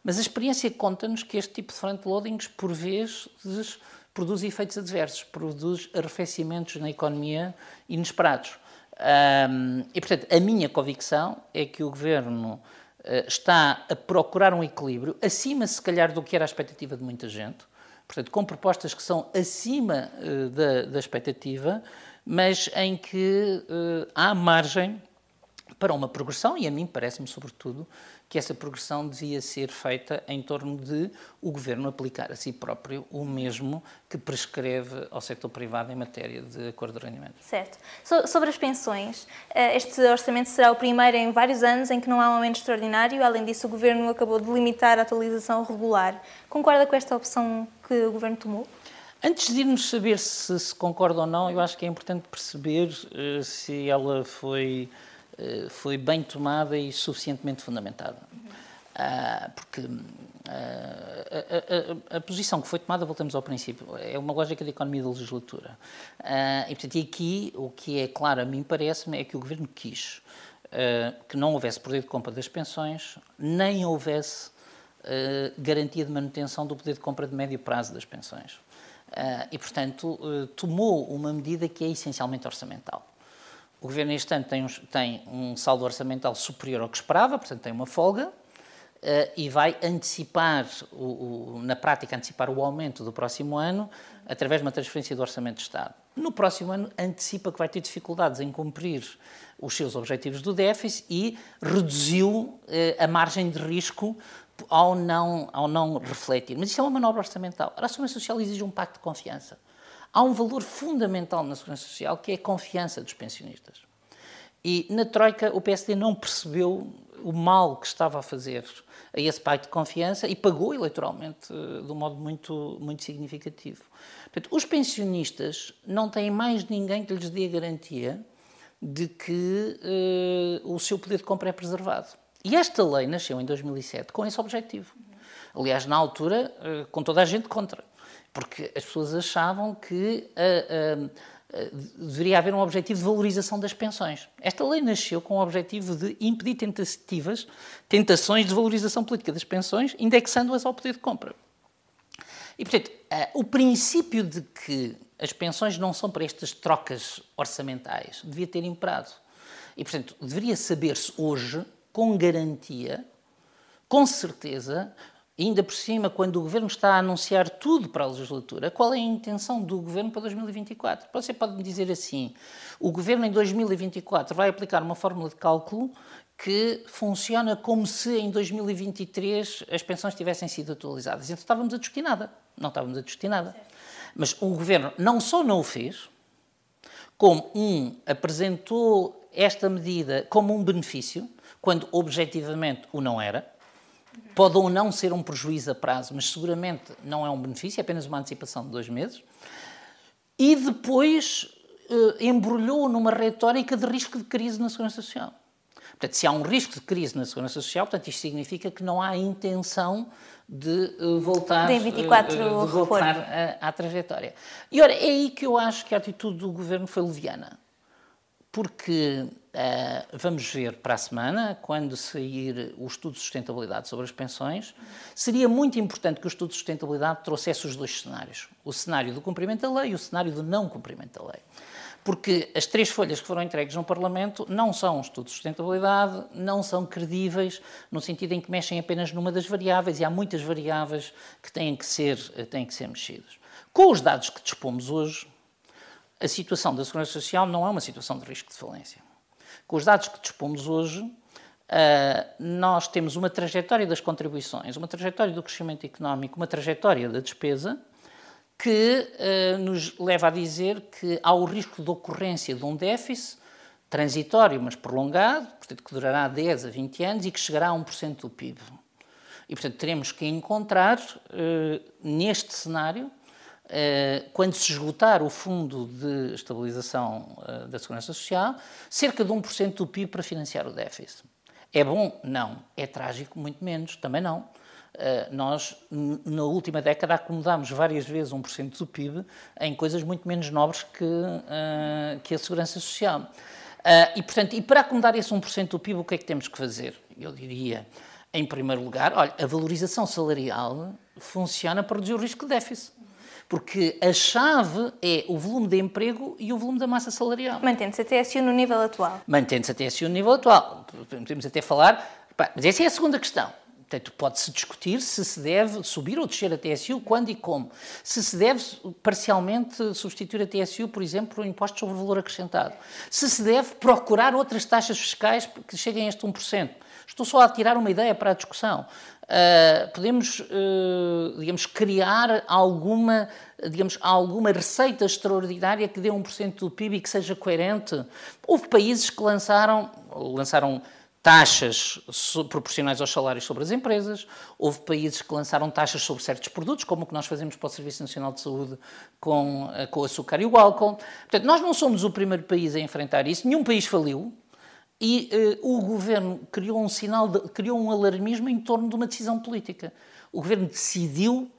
Mas a experiência conta-nos que este tipo de front-loadings, por vezes, produz efeitos adversos, produz arrefecimentos na economia inesperados. E, portanto, a minha convicção é que o governo está a procurar um equilíbrio, acima, se calhar, do que era a expectativa de muita gente, portanto, com propostas que são acima uh, da, da, expectativa, mas em que uh, há margem para uma progressão, e a mim parece-me, sobretudo, que essa progressão devia ser feita em torno de o governo aplicar a si próprio o mesmo que prescreve ao setor privado em matéria de acordo de rendimento. Certo. So, sobre as pensões, eh, este orçamento será o primeiro em vários anos em que não há um aumento extraordinário. Além disso, o governo acabou de limitar a atualização regular. Concorda com esta opção que o governo tomou? Antes de irmos saber se, se concorda ou não, eu acho que é importante perceber uh, se ela foi eh, foi bem tomada e suficientemente fundamentada. Uh, porque uh, a, a, a, posição que foi tomada, voltamos ao princípio, é uma lógica de economia da legislatura. Uh, e, portanto, aqui o que é claro, a mim parece-me, é que o Governo quis que não houvesse poder de compra das pensões, nem houvesse garantia de manutenção do poder de compra de médio prazo das pensões. e, portanto, tomou uma medida que é essencialmente orçamental. O governo este ano tem um, tem um saldo orçamental superior ao que esperava, portanto tem uma folga, Uh, e vai antecipar, o, o, na prática, antecipar o aumento do próximo ano através de uma transferência do Orçamento de Estado. No próximo ano, antecipa que vai ter dificuldades em cumprir os seus objetivos do déficit e reduziu uh, a margem de risco ao não, ao não refletir. Mas isso é uma manobra orçamental. A Segurança Social exige um pacto de confiança. Há um valor fundamental na Segurança Social que é a confiança dos pensionistas. E na Troika o PSD não percebeu o mal que estava a fazer a esse pacto de confiança e pagou eleitoralmente eh, de um modo muito, muito significativo. Portanto, os pensionistas não têm mais ninguém que lhes dê a garantia de que uh, o seu poder de compra é preservado. E esta lei nasceu em 2007 com esse objetivo. Aliás, na altura, uh, com toda a gente contra porque as pessoas achavam que uh, uh, deveria haver um objetivo de valorização das pensões. Esta lei nasceu com o objetivo de impedir tentativas, tentações de valorização política das pensões, indexando-as ao poder de compra. E, portanto, o princípio de que as pensões não são para estas trocas orçamentais devia ter imperado. E, portanto, deveria saber-se hoje, com garantia, com certeza, ainda por cima, quando o Governo está a anunciar tudo para a legislatura, qual é a intenção do Governo para 2024? Você pode me dizer assim, o Governo em 2024 vai aplicar uma fórmula de cálculo que funciona como se em 2023 as pensões tivessem sido atualizadas. Então estávamos a discutir nada. Não estávamos a discutir nada. Mas o Governo não só não o fez, como um apresentou esta medida como um benefício, quando objetivamente o não era. Pode ou não ser um prejuízo a prazo, mas seguramente não é um benefício, é apenas uma antecipação de dois meses. E depois eh, embrulhou numa retórica de risco de crise na segurança social. Portanto, se há um risco de crise na segurança social, portanto, isto significa que não há intenção de uh, voltar, de 24 uh, de voltar à, à trajetória. E ora, é aí que eu acho que a atitude do governo foi leviana. Porque uh, vamos ver para a semana, quando sair o estudo de sustentabilidade sobre as pensões, seria muito importante que o estudo de sustentabilidade trouxesse os dois cenários: o cenário do cumprimento da lei e o cenário do não cumprimento da lei porque as três folhas que foram entregues no Parlamento não são um estudo de sustentabilidade, não são credíveis, no sentido em que mexem apenas numa das variáveis e há muitas variáveis que têm que ser, têm que ser mexidas. Com os dados que dispomos hoje, a situação da Segurança Social não é uma situação de risco de falência. Com os dados que dispomos hoje, nós temos uma trajetória das contribuições, uma trajetória do crescimento económico, uma trajetória da despesa que uh, nos leva a dizer que há o risco de ocorrência de um déficit transitório, mas prolongado, portanto, que durará 10 a 20 anos e que chegará a 1% do PIB. E, portanto, teremos que encontrar, uh, neste cenário, quando se esgotar o Fundo de Estabilização da Segurança Social, cerca de 1% do PIB para financiar o déficit. É bom? Não. É trágico? Muito menos. Também não. Eh, nós, na última década, acomodámos várias vezes 1% do PIB em coisas muito menos nobres que, que a segurança social. E, portanto, e para acomodar esse 1% do PIB, o que é que temos que fazer? Eu diria, em primeiro lugar, olha, a valorização salarial funciona para reduzir o risco de déficit. Porque a chave é o volume de emprego e o volume da massa salarial. Mantendo-se a TSU no nível atual. Mantendo-se a TSU no nível atual. Podemos até falar. Mas essa é a segunda questão. Portanto, pode-se discutir se se deve subir ou descer a TSU, quando e como. Se se deve parcialmente substituir a TSU, por exemplo, por um imposto sobre valor acrescentado. Se se deve procurar outras taxas fiscais que cheguem a este 1%. Estou só a tirar uma ideia para a discussão. Uh, podemos, uh, digamos, criar alguma, digamos, alguma receita extraordinária que dê 1% do PIB e que seja coerente. Houve países que lançaram, lançaram taxas proporcionais aos salários sobre as empresas, houve países que lançaram taxas sobre certos produtos, como o que nós fazemos para o Serviço Nacional de Saúde com, com o açúcar e o álcool. Portanto, nós não somos o primeiro país a enfrentar isso, nenhum país faliu, e uh, o governo criou um sinal, de, criou um alarmismo em torno de uma decisão política. O governo decidiu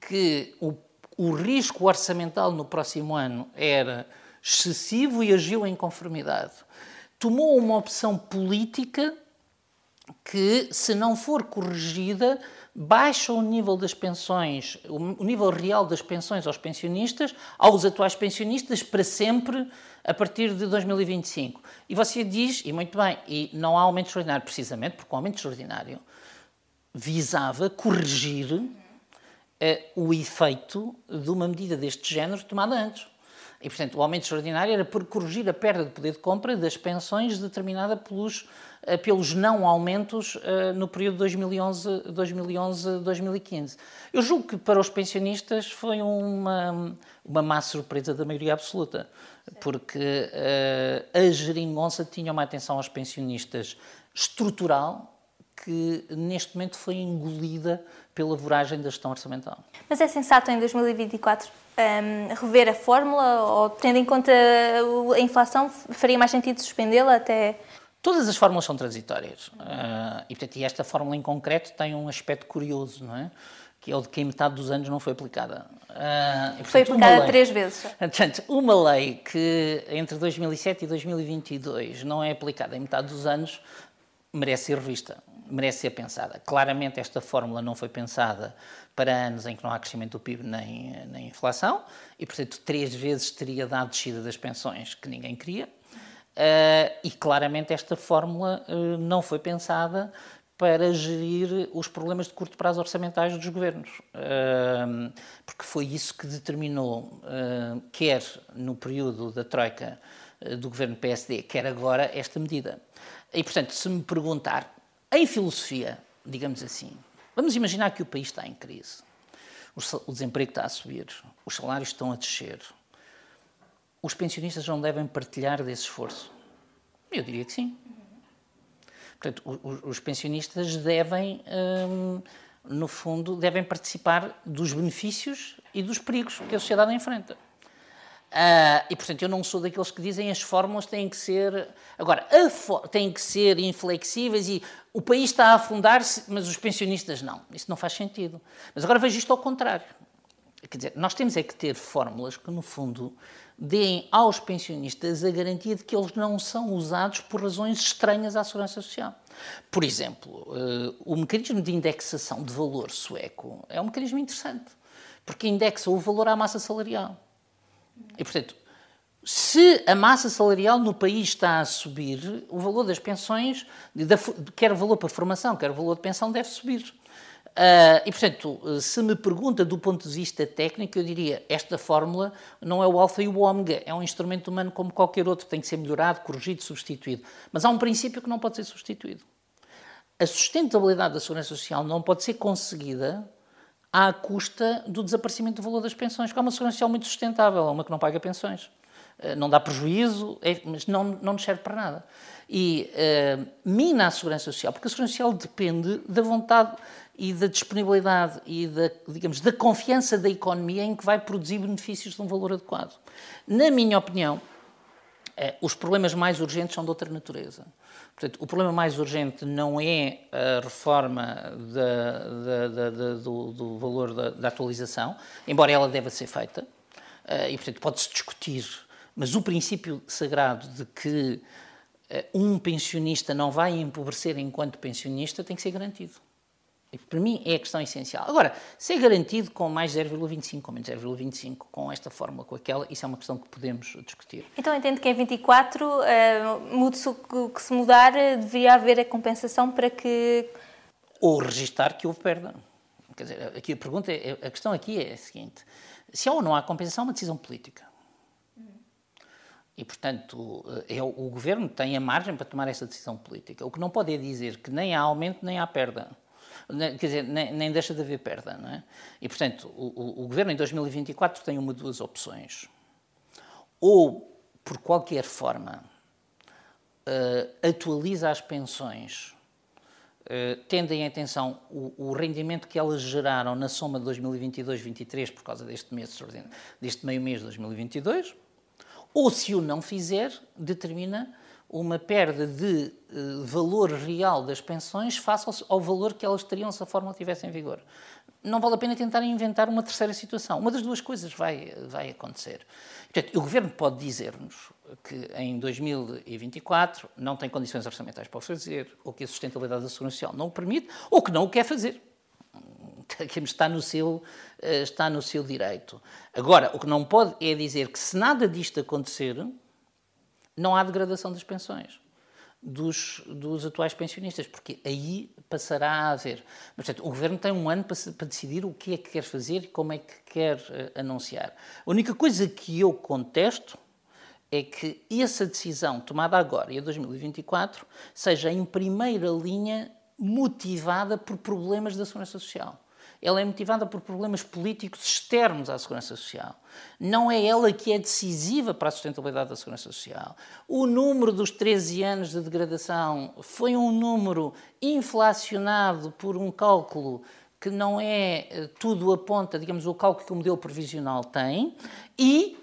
que o, o risco orçamental no próximo ano era excessivo e agiu em conformidade tomou uma opção política que, se não for corrigida, baixa o nível das pensões, o nível real das pensões aos pensionistas, aos atuais pensionistas, para sempre, a partir de 2025. E você diz, e muito bem, e não há aumento extraordinário, precisamente porque o aumento extraordinário visava corrigir uh, o efeito de uma medida deste género tomada antes. E, portanto, o aumento extraordinário era por corrigir a perda de poder de compra das pensões determinada pelos, eh, pelos não aumentos uh, no período 2011-2015. Eu julgo que para os pensionistas foi uma, uma má surpresa da maioria absoluta, porque uh, a geringonça tinha uma atenção aos pensionistas estrutural que neste momento foi engolida pela voragem da gestão orçamental. Mas é sensato em 2024 um, rever a fórmula ou, tendo em conta a inflação, faria mais sentido suspendê-la até. Todas as fórmulas são transitórias. Uh, e, portanto, e esta fórmula em concreto tem um aspecto curioso, não é? Que é o de que em metade dos anos não foi aplicada. Uh, portanto, foi aplicada lei, três vezes. Portanto, uma lei que entre 2007 e 2022 não é aplicada em metade dos anos merece ser revista, merece ser pensada. Claramente, esta fórmula não foi pensada para anos em que não há crescimento do PIB nem, nem inflação, e, portanto, três vezes teria dado descida das pensões que ninguém queria. Uh, e claramente esta fórmula uh, não foi pensada para gerir os problemas de curto prazo orçamentais dos governos. Uh, porque foi isso que determinou, quer no período da Troika do governo PSD, quer agora, esta medida. E, portanto, se me perguntar, em filosofia, digamos assim, Vamos imaginar que o país está em crise. O desemprego está a subir, os salários estão a descer. os pensionistas não devem partilhar desse esforço? Eu diria que sim. Portanto, os, pensionistas devem, hum, no fundo, devem participar dos benefícios e dos perigos que a sociedade enfrenta. Uh, e, portanto, eu não sou daqueles que dizem as fórmulas têm que ser. Agora, têm que ser inflexíveis e o país está a afundar-se, mas os pensionistas não. Isso não faz sentido. Mas agora vejo isto ao contrário. Quer dizer, nós temos é que ter fórmulas que, no fundo, deem aos pensionistas a garantia de que eles não são usados por razões estranhas à segurança social. Por exemplo, uh, o mecanismo de indexação de valor sueco é um mecanismo interessante, porque indexa o valor à massa salarial. E, portanto, se a massa salarial no país está a subir, o valor das pensões, quer o valor para formação, quer o valor de pensão, deve subir. Uh, e, portanto, se me pergunta do ponto de vista técnico, eu diria esta fórmula não é o alfa e o ômega, é um instrumento humano como qualquer outro, tem que ser melhorado, corrigido, substituído. Mas há um princípio que não pode ser substituído. A sustentabilidade da segurança social não pode ser conseguida à custa do desaparecimento do valor das pensões, porque é uma segurança social muito sustentável, é uma que não paga pensões. Uh, não dá prejuízo, é, mas não, não nos serve para nada. E uh, mina a segurança social, porque a segurança social depende da vontade e da disponibilidade e da, digamos, da confiança da economia em que vai produzir benefícios de um valor adequado. Na minha opinião, eh, os problemas mais urgentes são de outra natureza. Portanto, o problema mais urgente não é a reforma da, da, da, do, do, valor da, atualização, embora ela deva ser feita, eh, e portanto pode-se discutir, mas o princípio sagrado de que eh, um pensionista não vai empobrecer enquanto pensionista tem que ser garantido. E para mim é a questão essencial. Agora, se é garantido com mais 0,25, com menos 0,25, com esta fórmula, com aquela, isso é uma questão que podemos discutir. Então entendo que em 24, uh, mude-se o que se mudar, deveria haver a compensação para que... Ou registar que houve perda. Quer dizer, aqui a pergunta, é, a questão aqui é a seguinte, se há ou não há compensação, é uma decisão política. E, portanto, é, o governo tem a margem para tomar essa decisão política. O que não pode é dizer que nem há aumento nem há perda quer dizer, nem, nem deixa de haver perda. Não é? E, portanto, o, o, o governo em 2024 tem uma de duas opções. Ou, por qualquer forma, uh, atualiza as pensões, uh, tendo em atenção o, o, rendimento que elas geraram na soma de 2022-23 por causa deste mês, deste meio mês de 2022, ou, se o não fizer, determina uma perda de uh, valor real das pensões face ao, ao, valor que elas teriam se a fórmula estivesse em vigor. Não vale a pena tentar inventar uma terceira situação. Uma das duas coisas vai, vai acontecer. Portanto, o Governo pode dizer-nos que em 2024 não tem condições orçamentais para o fazer, ou que a sustentabilidade da Segurança Social não o permite, ou que não o quer fazer. Está no, seu, eh, está no seu direito. Agora, o que não pode é dizer que se nada disto acontecer, não há degradação das pensões dos, dos atuais pensionistas, porque aí passará a haver. Mas, portanto, o Governo tem um ano para, para, decidir o que é que quer fazer e como é que quer uh, anunciar. A única coisa que eu contesto é que essa decisão tomada agora, em 2024, seja em primeira linha motivada por problemas da segurança social ela é motivada por problemas políticos externos à segurança social. Não é ela que é decisiva para a sustentabilidade da segurança social. O número dos 13 anos de degradação foi um número inflacionado por um cálculo que não é eh, tudo aponta, digamos, o cálculo que o modelo previsional tem, e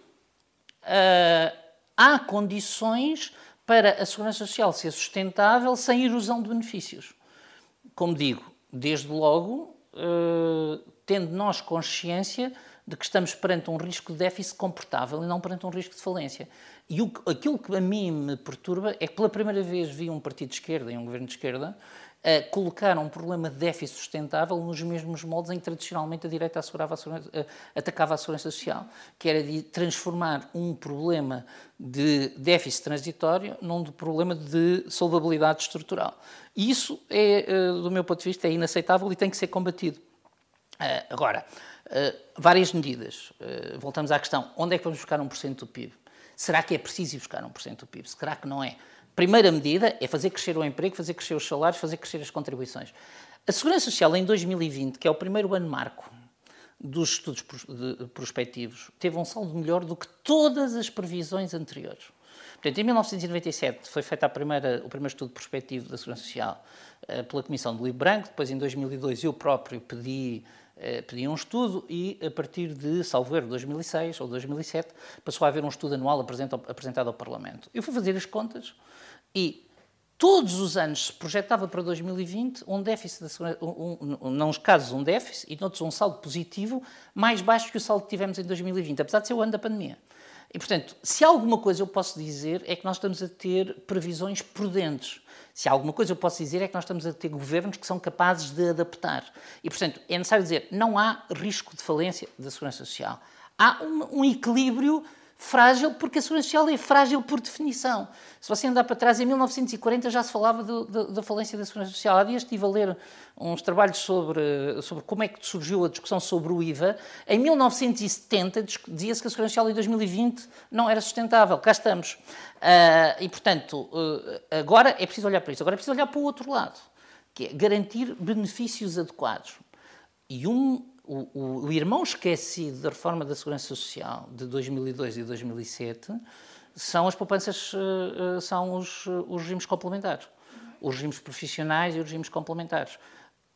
uh, há condições para a segurança social ser sustentável sem erosão de benefícios. Como digo, desde logo, tendo nós consciência de que estamos perante um risco de déficit comportável e não perante um risco de falência. E o, aquilo que a mim me perturba é que pela primeira vez vi um partido de esquerda e um governo de esquerda uh, colocar um problema de déficit sustentável nos mesmos moldes em que tradicionalmente a direita a uh, atacava a segurança social, que era de transformar um problema de déficit transitório num problema de solvabilidade estrutural. E isso, é, uh, do meu ponto de vista, é inaceitável e tem que ser combatido. agora, várias medidas. voltamos à questão, onde é que vamos buscar 1% do PIB? Será que é preciso ir buscar 1% do PIB? Será que não é? Primeira medida é fazer crescer o emprego, fazer crescer os salários, fazer crescer as contribuições. A Segurança Social em 2020, que é o primeiro ano marco dos estudos prospectivos teve um saldo melhor do que todas as previsões anteriores. Portanto, em 1997 foi feito primeira, o primeiro estudo prospectivo da Segurança Social uh, pela Comissão do Livro Branco, depois em 2002 eu próprio pedi, uh, pedi um estudo e a partir de, salvo erro, 2006 ou 2007, passou a haver um estudo anual apresentado ao Parlamento. Eu fui fazer as contas e todos os anos se projetava para 2020 um déficit, de, um, um, não uns casos um déficit e noutros um saldo positivo mais baixo que o saldo que tivemos em 2020, apesar de ser o ano da pandemia. E, portanto, se alguma coisa eu posso dizer é que nós estamos a ter previsões prudentes. Se alguma coisa eu posso dizer é que nós estamos a ter governos que são capazes de adaptar. E, portanto, é necessário dizer, não há risco de falência da segurança social. Há um, um equilíbrio frágil, porque a segurança social é frágil por definição. Se você andar para trás, em 1940 já se falava da falência da segurança social. Há dias estive a ler uns trabalhos sobre, sobre como é que surgiu a discussão sobre o IVA. Em 1970 dizia-se que a segurança social em 2020 não era sustentável. Cá estamos. Uh, e, portanto, uh, agora é preciso olhar para isso. Agora é preciso olhar para o outro lado, que é garantir benefícios adequados. E um o, o, irmão esquecido da reforma da Segurança Social de 2002 e 2007 são as poupanças, eh, eh, são os, os regimes complementares. Os regimes profissionais e os regimes complementares.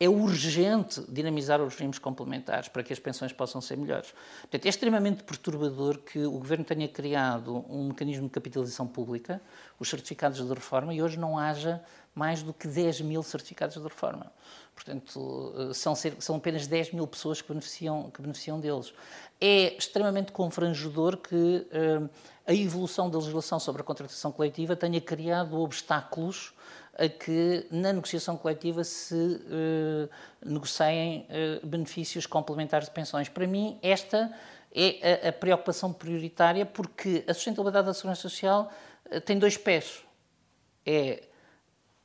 É urgente dinamizar os regimes complementares para que as pensões possam ser melhores. Portanto, é extremamente perturbador que o Governo tenha criado um mecanismo de capitalização pública, os certificados de reforma, e hoje não haja mais do que 10 mil certificados de reforma. Portanto, eh, são, são apenas 10 mil pessoas que beneficiam, que beneficiam deles. É extremamente confrangedor que uh, a evolução da legislação sobre a contratação coletiva tenha criado obstáculos a que na negociação coletiva se uh, negociem uh, benefícios complementares de pensões. Para mim, esta é a, a preocupação prioritária porque a sustentabilidade da segurança social tem dois pés. É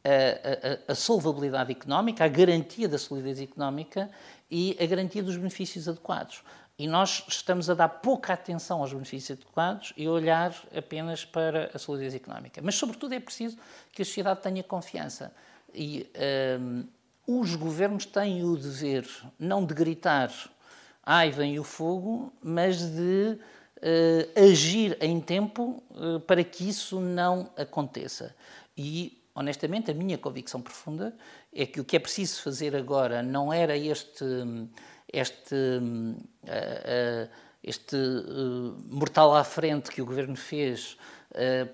a, a, a, solvabilidade económica, a garantia da solidez económica e a garantia dos benefícios adequados. E nós estamos a dar pouca atenção aos benefícios adequados e a olhar apenas para a solidez económica. Mas, sobretudo, é preciso que a sociedade tenha confiança. E um, os governos têm o dever não de gritar ai, vem o fogo, mas de uh, agir em tempo uh, para que isso não aconteça. E honestamente, a minha convicção profunda é que o que é preciso fazer agora não era este, este, uh, uh, este uh, mortal à frente que o governo fez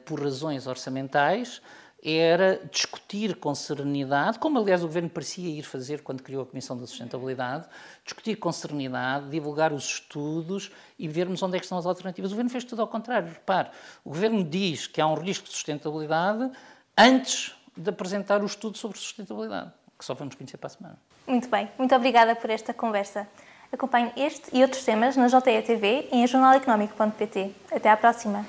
por razões orçamentais, era discutir com serenidade, como aliás o governo parecia ir fazer quando criou a Comissão da Sustentabilidade, discutir com serenidade, divulgar os estudos e vermos onde é que estão as alternativas. O governo fez tudo ao contrário. Repare, o governo diz que há um risco de sustentabilidade, antes de apresentar o estudo sobre sustentabilidade, que só vamos conhecer para a semana. Muito bem, muito obrigada por esta conversa. Acompanhe este e outros temas na JE TV e em jornaleconómico.pt. Até à próxima.